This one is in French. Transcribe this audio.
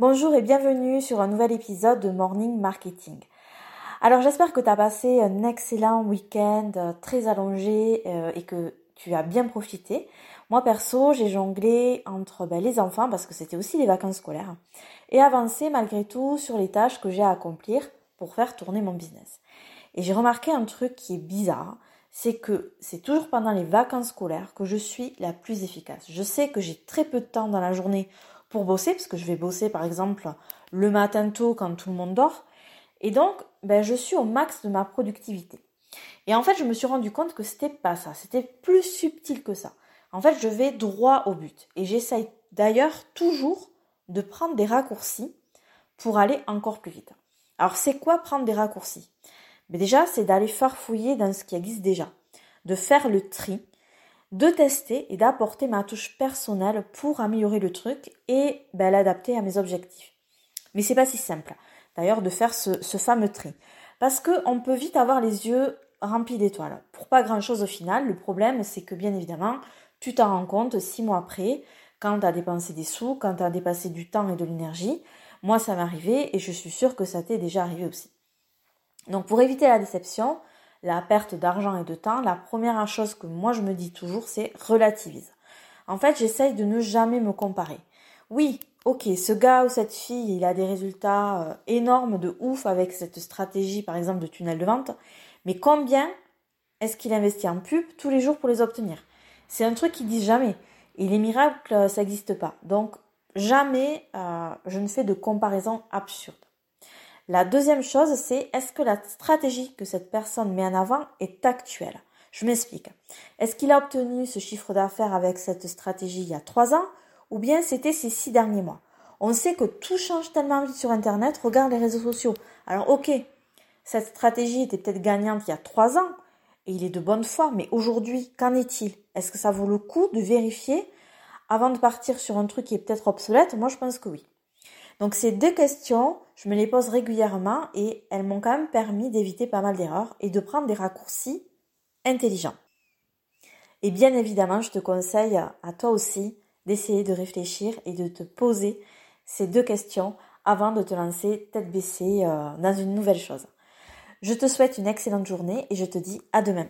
Bonjour et bienvenue sur un nouvel épisode de Morning Marketing. Alors j'espère que tu as passé un excellent week-end euh, très allongé euh, et que tu as bien profité. Moi perso, j'ai jonglé entre ben, les enfants parce que c'était aussi les vacances scolaires et avancé malgré tout sur les tâches que j'ai à accomplir pour faire tourner mon business. Et j'ai remarqué un truc qui est bizarre, c'est que c'est toujours pendant les vacances scolaires que je suis la plus efficace. Je sais que j'ai très peu de temps dans la journée pour bosser, parce que je vais bosser par exemple le matin tôt quand tout le monde dort. Et donc, ben, je suis au max de ma productivité. Et en fait, je me suis rendu compte que c'était pas ça, c'était plus subtil que ça. En fait, je vais droit au but. Et j'essaye d'ailleurs toujours de prendre des raccourcis pour aller encore plus vite. Alors, c'est quoi prendre des raccourcis? Mais ben, Déjà, c'est d'aller farfouiller dans ce qui existe déjà, de faire le tri de tester et d'apporter ma touche personnelle pour améliorer le truc et ben, l'adapter à mes objectifs. Mais c'est pas si simple, d'ailleurs, de faire ce, fameux tri. Parce qu'on peut vite avoir les yeux remplis d'étoiles. Pour pas grand chose au final, le problème c'est que bien évidemment, tu t'en rends compte six mois après, quand tu as dépensé des sous, quand tu as dépassé du temps et de l'énergie. Moi, ça m'est arrivé et je suis sûre que ça t'est déjà arrivé aussi. Donc pour éviter la déception, la perte d'argent et de temps, la première chose que moi je me dis toujours, c'est relativise. En fait, j'essaye de ne jamais me comparer. Oui, ok, ce gars ou cette fille, il a des résultats euh, énormes de ouf avec cette stratégie, par exemple, de tunnel de vente, mais combien est-ce qu'il investit en pub tous les jours pour les obtenir? C'est un truc qu'ils disent jamais. Et les miracles, ça n'existe pas. Donc, jamais euh, je ne fais de comparaison absurde. La deuxième chose, c'est est-ce que la stratégie que cette personne met en avant est actuelle? Je m'explique. Est-ce qu'il a obtenu ce chiffre d'affaires avec cette stratégie il y a trois ans ou bien c'était ces six derniers mois? On sait que tout change tellement vite sur Internet, regarde les réseaux sociaux. Alors ok, cette stratégie était peut-être gagnante il y a trois ans et il est de bonne foi, mais aujourd'hui, qu'en est-il? Est-ce que ça vaut le coup de vérifier avant de partir sur un truc qui est peut-être obsolète? Moi je pense que oui. Donc ces deux questions, je me les pose régulièrement et elles m'ont quand même permis d'éviter pas mal d'erreurs et de prendre des raccourcis intelligents. Et bien évidemment, je te conseille à toi aussi d'essayer de réfléchir et de te poser ces deux questions avant de te lancer tête baissée euh, dans une nouvelle chose. Je te souhaite une excellente journée et je te dis à demain.